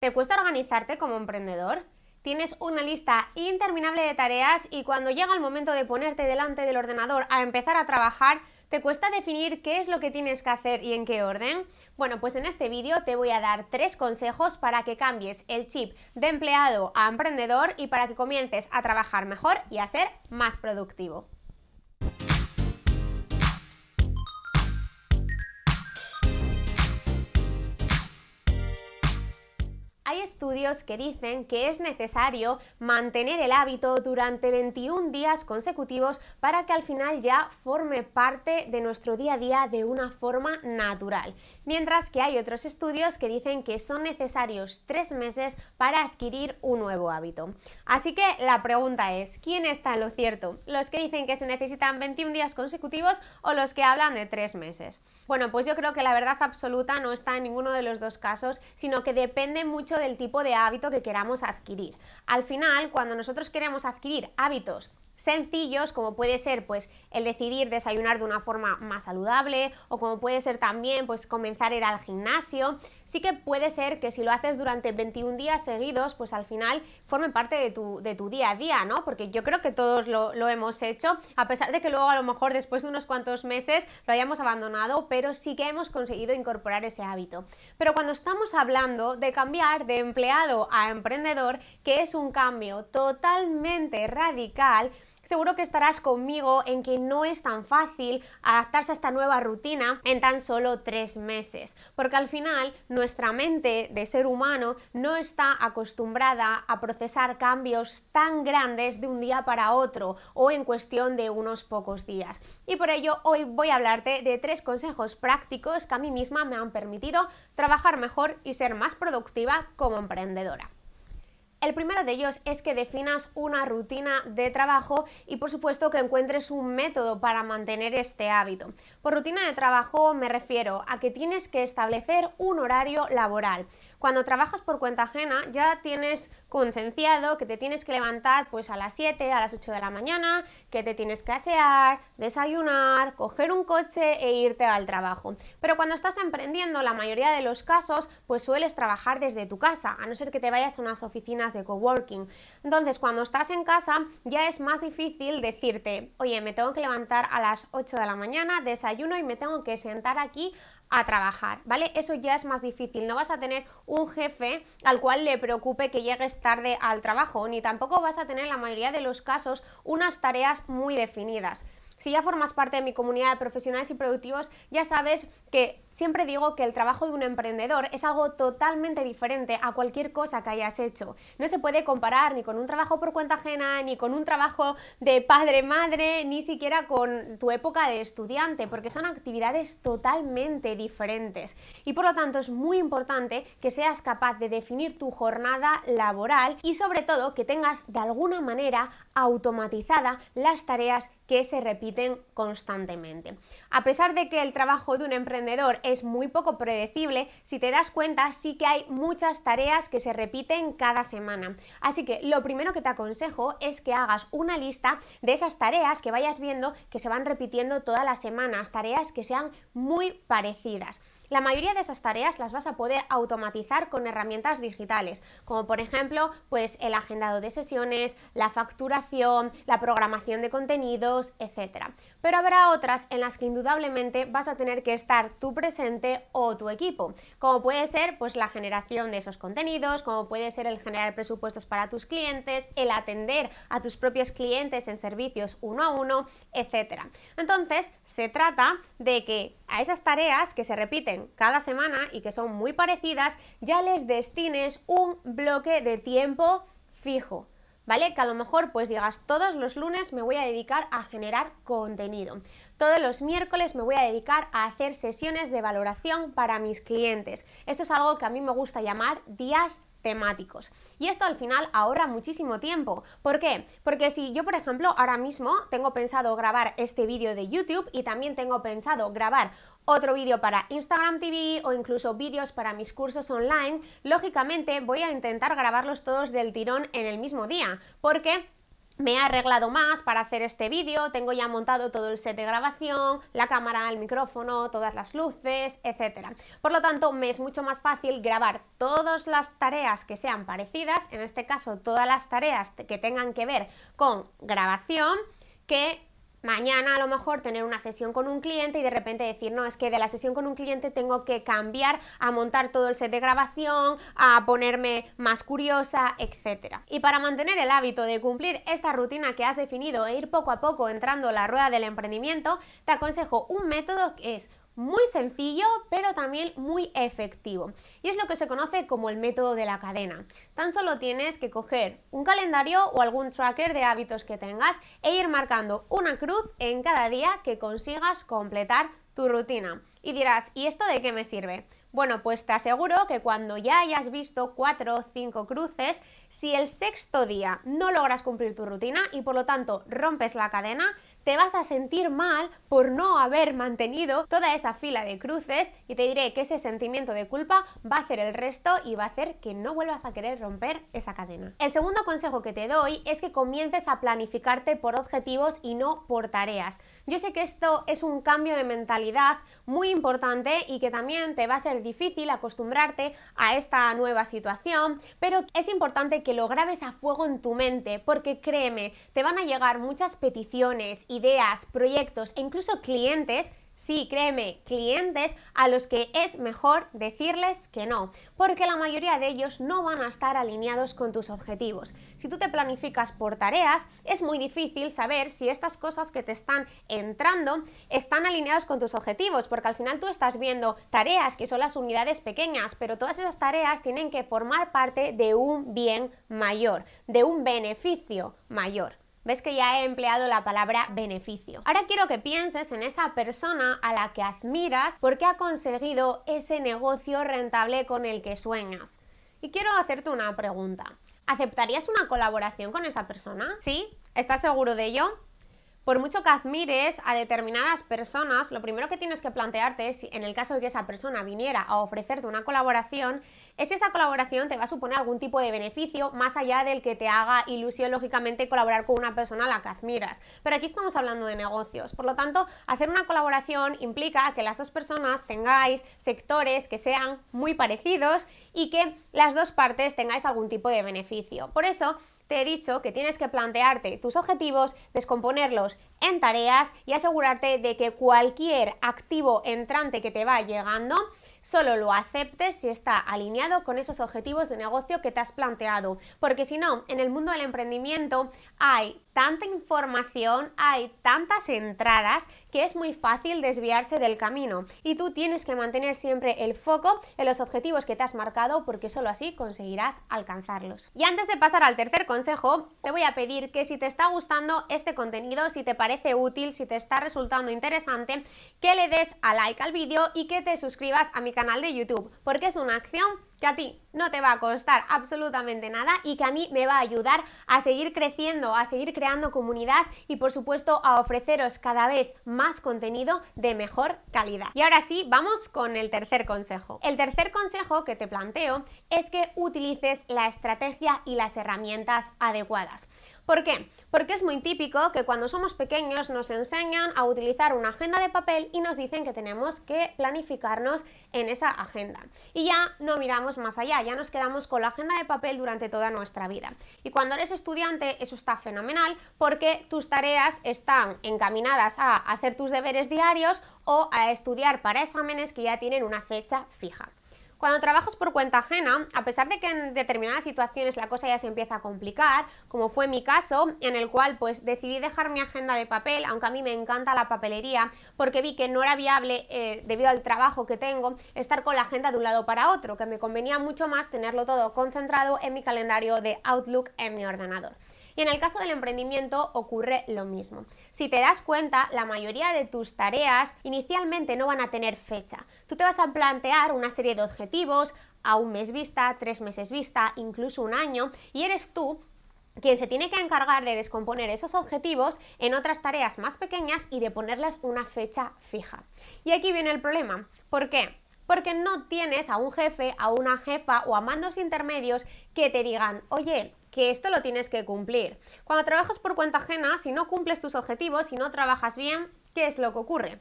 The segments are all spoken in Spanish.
¿Te cuesta organizarte como emprendedor? Tienes una lista interminable de tareas y cuando llega el momento de ponerte delante del ordenador a empezar a trabajar, ¿te cuesta definir qué es lo que tienes que hacer y en qué orden? Bueno, pues en este vídeo te voy a dar tres consejos para que cambies el chip de empleado a emprendedor y para que comiences a trabajar mejor y a ser más productivo. Hay estudios que dicen que es necesario mantener el hábito durante 21 días consecutivos para que al final ya forme parte de nuestro día a día de una forma natural. Mientras que hay otros estudios que dicen que son necesarios 3 meses para adquirir un nuevo hábito. Así que la pregunta es, ¿quién está en lo cierto? ¿Los que dicen que se necesitan 21 días consecutivos o los que hablan de 3 meses? Bueno, pues yo creo que la verdad absoluta no está en ninguno de los dos casos, sino que depende mucho del tipo de hábito que queramos adquirir. Al final, cuando nosotros queremos adquirir hábitos sencillos, como puede ser pues el decidir desayunar de una forma más saludable o como puede ser también pues comenzar a ir al gimnasio, sí que puede ser que si lo haces durante 21 días seguidos, pues al final forme parte de tu, de tu día a día, ¿no? Porque yo creo que todos lo, lo hemos hecho, a pesar de que luego a lo mejor después de unos cuantos meses lo hayamos abandonado, pero sí que hemos conseguido incorporar ese hábito. Pero cuando estamos hablando de cambiar de empleado a emprendedor, que es un cambio totalmente radical, Seguro que estarás conmigo en que no es tan fácil adaptarse a esta nueva rutina en tan solo tres meses, porque al final nuestra mente de ser humano no está acostumbrada a procesar cambios tan grandes de un día para otro o en cuestión de unos pocos días. Y por ello hoy voy a hablarte de tres consejos prácticos que a mí misma me han permitido trabajar mejor y ser más productiva como emprendedora. El primero de ellos es que definas una rutina de trabajo y por supuesto que encuentres un método para mantener este hábito. Por rutina de trabajo me refiero a que tienes que establecer un horario laboral. Cuando trabajas por cuenta ajena ya tienes concienciado que te tienes que levantar pues a las 7, a las 8 de la mañana, que te tienes que asear, desayunar, coger un coche e irte al trabajo. Pero cuando estás emprendiendo, la mayoría de los casos, pues sueles trabajar desde tu casa, a no ser que te vayas a unas oficinas de coworking. Entonces, cuando estás en casa, ya es más difícil decirte, oye, me tengo que levantar a las 8 de la mañana, desayuno y me tengo que sentar aquí a trabajar, ¿vale? Eso ya es más difícil, no vas a tener un jefe al cual le preocupe que llegues tarde al trabajo, ni tampoco vas a tener en la mayoría de los casos unas tareas muy definidas. Si ya formas parte de mi comunidad de profesionales y productivos, ya sabes que siempre digo que el trabajo de un emprendedor es algo totalmente diferente a cualquier cosa que hayas hecho. No se puede comparar ni con un trabajo por cuenta ajena, ni con un trabajo de padre-madre, ni siquiera con tu época de estudiante, porque son actividades totalmente diferentes. Y por lo tanto es muy importante que seas capaz de definir tu jornada laboral y sobre todo que tengas de alguna manera automatizada las tareas que se repiten constantemente. A pesar de que el trabajo de un emprendedor es muy poco predecible, si te das cuenta sí que hay muchas tareas que se repiten cada semana. Así que lo primero que te aconsejo es que hagas una lista de esas tareas que vayas viendo que se van repitiendo todas las semanas, tareas que sean muy parecidas. La mayoría de esas tareas las vas a poder automatizar con herramientas digitales, como por ejemplo, pues el agendado de sesiones, la facturación, la programación de contenidos, etc. Pero habrá otras en las que indudablemente vas a tener que estar tú presente o tu equipo, como puede ser pues la generación de esos contenidos, como puede ser el generar presupuestos para tus clientes, el atender a tus propios clientes en servicios uno a uno, etc. Entonces, se trata de que a esas tareas que se repiten cada semana y que son muy parecidas, ya les destines un bloque de tiempo fijo. ¿Vale? Que a lo mejor pues digas todos los lunes me voy a dedicar a generar contenido. Todos los miércoles me voy a dedicar a hacer sesiones de valoración para mis clientes. Esto es algo que a mí me gusta llamar días temáticos. Y esto al final ahorra muchísimo tiempo. ¿Por qué? Porque si yo, por ejemplo, ahora mismo tengo pensado grabar este vídeo de YouTube y también tengo pensado grabar otro vídeo para Instagram TV o incluso vídeos para mis cursos online, lógicamente voy a intentar grabarlos todos del tirón en el mismo día. ¿Por qué? Me he arreglado más para hacer este vídeo, tengo ya montado todo el set de grabación, la cámara, el micrófono, todas las luces, etc. Por lo tanto, me es mucho más fácil grabar todas las tareas que sean parecidas, en este caso todas las tareas que tengan que ver con grabación, que mañana a lo mejor tener una sesión con un cliente y de repente decir, no, es que de la sesión con un cliente tengo que cambiar a montar todo el set de grabación, a ponerme más curiosa, etc. Y para mantener el hábito de cumplir esta rutina que has definido e ir poco a poco entrando en la rueda del emprendimiento, te aconsejo un método que es muy sencillo, pero también muy efectivo. Y es lo que se conoce como el método de la cadena. Tan solo tienes que coger un calendario o algún tracker de hábitos que tengas e ir marcando una cruz en cada día que consigas completar tu rutina. Y dirás, ¿y esto de qué me sirve? Bueno, pues te aseguro que cuando ya hayas visto cuatro o cinco cruces, si el sexto día no logras cumplir tu rutina y por lo tanto rompes la cadena, te vas a sentir mal por no haber mantenido toda esa fila de cruces y te diré que ese sentimiento de culpa va a hacer el resto y va a hacer que no vuelvas a querer romper esa cadena. El segundo consejo que te doy es que comiences a planificarte por objetivos y no por tareas. Yo sé que esto es un cambio de mentalidad muy importante y que también te va a ser difícil acostumbrarte a esta nueva situación, pero es importante que lo grabes a fuego en tu mente porque créeme, te van a llegar muchas peticiones, ideas, proyectos e incluso clientes Sí, créeme, clientes a los que es mejor decirles que no, porque la mayoría de ellos no van a estar alineados con tus objetivos. Si tú te planificas por tareas, es muy difícil saber si estas cosas que te están entrando están alineadas con tus objetivos, porque al final tú estás viendo tareas que son las unidades pequeñas, pero todas esas tareas tienen que formar parte de un bien mayor, de un beneficio mayor. Ves que ya he empleado la palabra beneficio. Ahora quiero que pienses en esa persona a la que admiras porque ha conseguido ese negocio rentable con el que sueñas. Y quiero hacerte una pregunta. ¿Aceptarías una colaboración con esa persona? ¿Sí? ¿Estás seguro de ello? Por mucho que admires a determinadas personas, lo primero que tienes que plantearte, si en el caso de que esa persona viniera a ofrecerte una colaboración, es si esa colaboración te va a suponer algún tipo de beneficio más allá del que te haga ilusión, lógicamente, colaborar con una persona a la que admiras. Pero aquí estamos hablando de negocios. Por lo tanto, hacer una colaboración implica que las dos personas tengáis sectores que sean muy parecidos y que las dos partes tengáis algún tipo de beneficio. Por eso, te he dicho que tienes que plantearte tus objetivos, descomponerlos en tareas y asegurarte de que cualquier activo entrante que te va llegando solo lo aceptes si está alineado con esos objetivos de negocio que te has planteado. Porque si no, en el mundo del emprendimiento hay tanta información, hay tantas entradas que es muy fácil desviarse del camino y tú tienes que mantener siempre el foco en los objetivos que te has marcado porque solo así conseguirás alcanzarlos. Y antes de pasar al tercer consejo, te voy a pedir que si te está gustando este contenido, si te parece útil, si te está resultando interesante, que le des a like al vídeo y que te suscribas a mi canal de YouTube porque es una acción que a ti no te va a costar absolutamente nada y que a mí me va a ayudar a seguir creciendo, a seguir creando comunidad y por supuesto a ofreceros cada vez más contenido de mejor calidad. Y ahora sí, vamos con el tercer consejo. El tercer consejo que te planteo es que utilices la estrategia y las herramientas adecuadas. ¿Por qué? Porque es muy típico que cuando somos pequeños nos enseñan a utilizar una agenda de papel y nos dicen que tenemos que planificarnos en esa agenda. Y ya no miramos más allá, ya nos quedamos con la agenda de papel durante toda nuestra vida. Y cuando eres estudiante eso está fenomenal porque tus tareas están encaminadas a hacer tus deberes diarios o a estudiar para exámenes que ya tienen una fecha fija. Cuando trabajas por cuenta ajena, a pesar de que en determinadas situaciones la cosa ya se empieza a complicar, como fue mi caso, en el cual pues decidí dejar mi agenda de papel, aunque a mí me encanta la papelería, porque vi que no era viable, eh, debido al trabajo que tengo, estar con la agenda de un lado para otro, que me convenía mucho más tenerlo todo concentrado en mi calendario de Outlook en mi ordenador. Y en el caso del emprendimiento ocurre lo mismo. Si te das cuenta, la mayoría de tus tareas inicialmente no van a tener fecha. Tú te vas a plantear una serie de objetivos a un mes vista, tres meses vista, incluso un año, y eres tú quien se tiene que encargar de descomponer esos objetivos en otras tareas más pequeñas y de ponerles una fecha fija. Y aquí viene el problema. ¿Por qué? Porque no tienes a un jefe, a una jefa o a mandos intermedios que te digan, oye, que esto lo tienes que cumplir. Cuando trabajas por cuenta ajena, si no cumples tus objetivos, si no trabajas bien, ¿qué es lo que ocurre?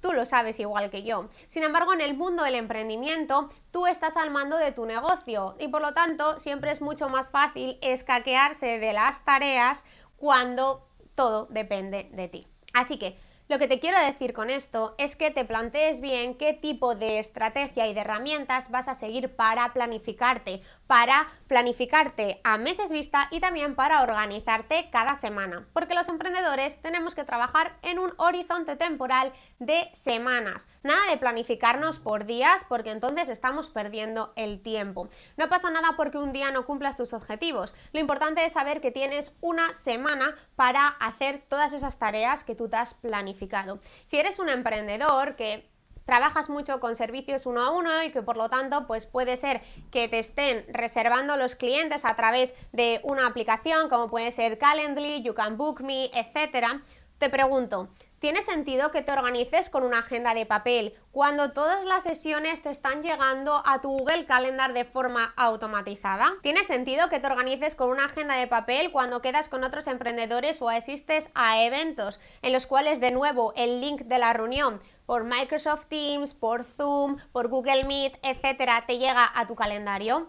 Tú lo sabes igual que yo. Sin embargo, en el mundo del emprendimiento, tú estás al mando de tu negocio y por lo tanto siempre es mucho más fácil escaquearse de las tareas cuando todo depende de ti. Así que lo que te quiero decir con esto es que te plantees bien qué tipo de estrategia y de herramientas vas a seguir para planificarte, para planificarte a meses vista y también para organizarte cada semana, porque los emprendedores tenemos que trabajar en un horizonte temporal de semanas. Nada de planificarnos por días porque entonces estamos perdiendo el tiempo. No pasa nada porque un día no cumplas tus objetivos. Lo importante es saber que tienes una semana para hacer todas esas tareas que tú te has planificado. Si eres un emprendedor que trabajas mucho con servicios uno a uno y que por lo tanto pues puede ser que te estén reservando los clientes a través de una aplicación como puede ser Calendly, You Can Book Me, etcétera. Te pregunto, ¿Tiene sentido que te organices con una agenda de papel cuando todas las sesiones te están llegando a tu Google Calendar de forma automatizada? ¿Tiene sentido que te organices con una agenda de papel cuando quedas con otros emprendedores o asistes a eventos en los cuales de nuevo el link de la reunión por Microsoft Teams, por Zoom, por Google Meet, etcétera, te llega a tu calendario?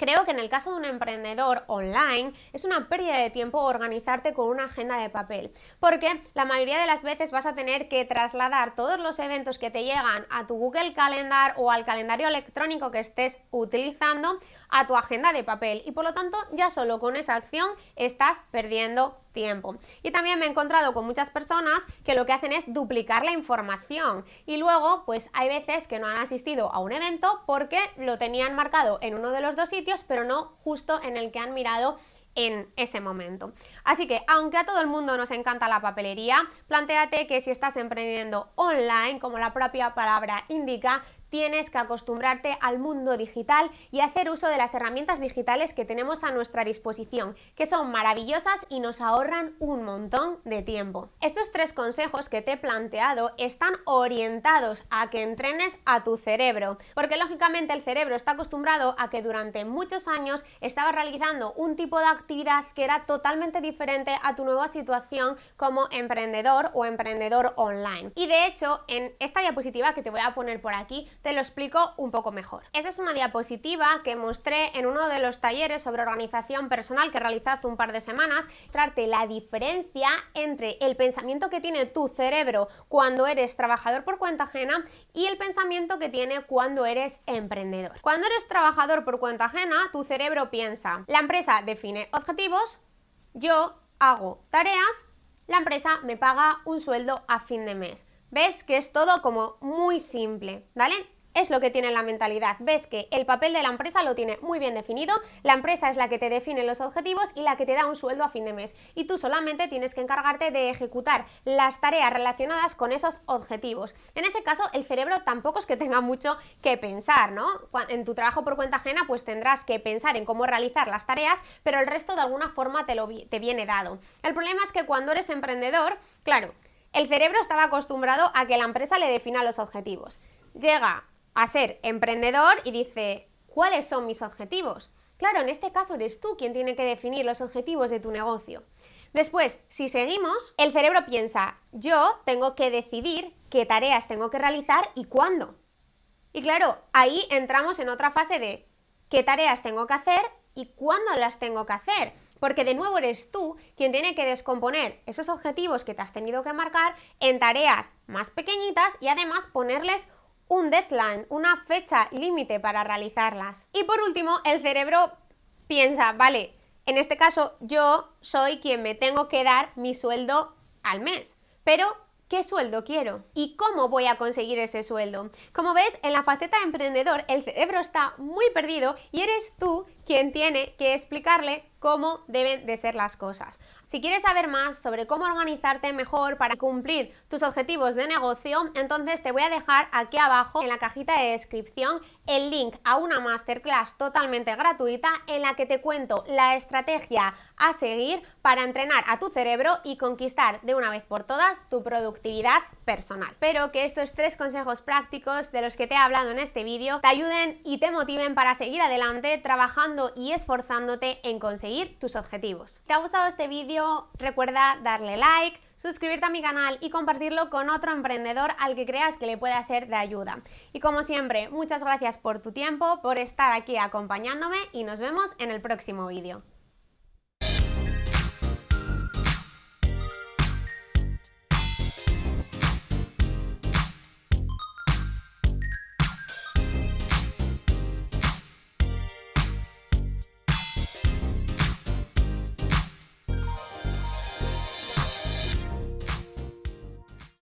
Creo que en el caso de un emprendedor online es una pérdida de tiempo organizarte con una agenda de papel, porque la mayoría de las veces vas a tener que trasladar todos los eventos que te llegan a tu Google Calendar o al calendario electrónico que estés utilizando a tu agenda de papel y por lo tanto ya solo con esa acción estás perdiendo tiempo. Y también me he encontrado con muchas personas que lo que hacen es duplicar la información y luego pues hay veces que no han asistido a un evento porque lo tenían marcado en uno de los dos sitios pero no justo en el que han mirado en ese momento. Así que, aunque a todo el mundo nos encanta la papelería, planteate que si estás emprendiendo online, como la propia palabra indica, tienes que acostumbrarte al mundo digital y hacer uso de las herramientas digitales que tenemos a nuestra disposición, que son maravillosas y nos ahorran un montón de tiempo. Estos tres consejos que te he planteado están orientados a que entrenes a tu cerebro, porque lógicamente el cerebro está acostumbrado a que durante muchos años estaba realizando un tipo de actividad que era totalmente diferente a tu nueva situación como emprendedor o emprendedor online. Y de hecho, en esta diapositiva que te voy a poner por aquí, te lo explico un poco mejor. Esta es una diapositiva que mostré en uno de los talleres sobre organización personal que realicé hace un par de semanas, trate la diferencia entre el pensamiento que tiene tu cerebro cuando eres trabajador por cuenta ajena y el pensamiento que tiene cuando eres emprendedor. Cuando eres trabajador por cuenta ajena, tu cerebro piensa, la empresa define objetivos, yo hago tareas, la empresa me paga un sueldo a fin de mes. ¿Ves que es todo como muy simple, ¿vale? es lo que tiene la mentalidad. Ves que el papel de la empresa lo tiene muy bien definido, la empresa es la que te define los objetivos y la que te da un sueldo a fin de mes. Y tú solamente tienes que encargarte de ejecutar las tareas relacionadas con esos objetivos. En ese caso, el cerebro tampoco es que tenga mucho que pensar, ¿no? En tu trabajo por cuenta ajena, pues tendrás que pensar en cómo realizar las tareas, pero el resto de alguna forma te, lo, te viene dado. El problema es que cuando eres emprendedor, claro, el cerebro estaba acostumbrado a que la empresa le defina los objetivos. Llega a ser emprendedor y dice, ¿cuáles son mis objetivos? Claro, en este caso eres tú quien tiene que definir los objetivos de tu negocio. Después, si seguimos, el cerebro piensa, yo tengo que decidir qué tareas tengo que realizar y cuándo. Y claro, ahí entramos en otra fase de qué tareas tengo que hacer y cuándo las tengo que hacer porque de nuevo eres tú quien tiene que descomponer esos objetivos que te has tenido que marcar en tareas más pequeñitas y además ponerles un deadline, una fecha límite para realizarlas. Y por último, el cerebro piensa, vale, en este caso yo soy quien me tengo que dar mi sueldo al mes, pero ¿Qué sueldo quiero? ¿Y cómo voy a conseguir ese sueldo? Como ves, en la faceta de emprendedor el cerebro está muy perdido y eres tú quien tiene que explicarle cómo deben de ser las cosas. Si quieres saber más sobre cómo organizarte mejor para cumplir tus objetivos de negocio, entonces te voy a dejar aquí abajo en la cajita de descripción el link a una masterclass totalmente gratuita en la que te cuento la estrategia a seguir para entrenar a tu cerebro y conquistar de una vez por todas tu productividad personal. Espero que estos tres consejos prácticos de los que te he hablado en este vídeo te ayuden y te motiven para seguir adelante trabajando y esforzándote en conseguir tus objetivos. Te ha gustado este vídeo, recuerda darle like, suscribirte a mi canal y compartirlo con otro emprendedor al que creas que le pueda ser de ayuda. Y como siempre, muchas gracias por tu tiempo, por estar aquí acompañándome y nos vemos en el próximo vídeo.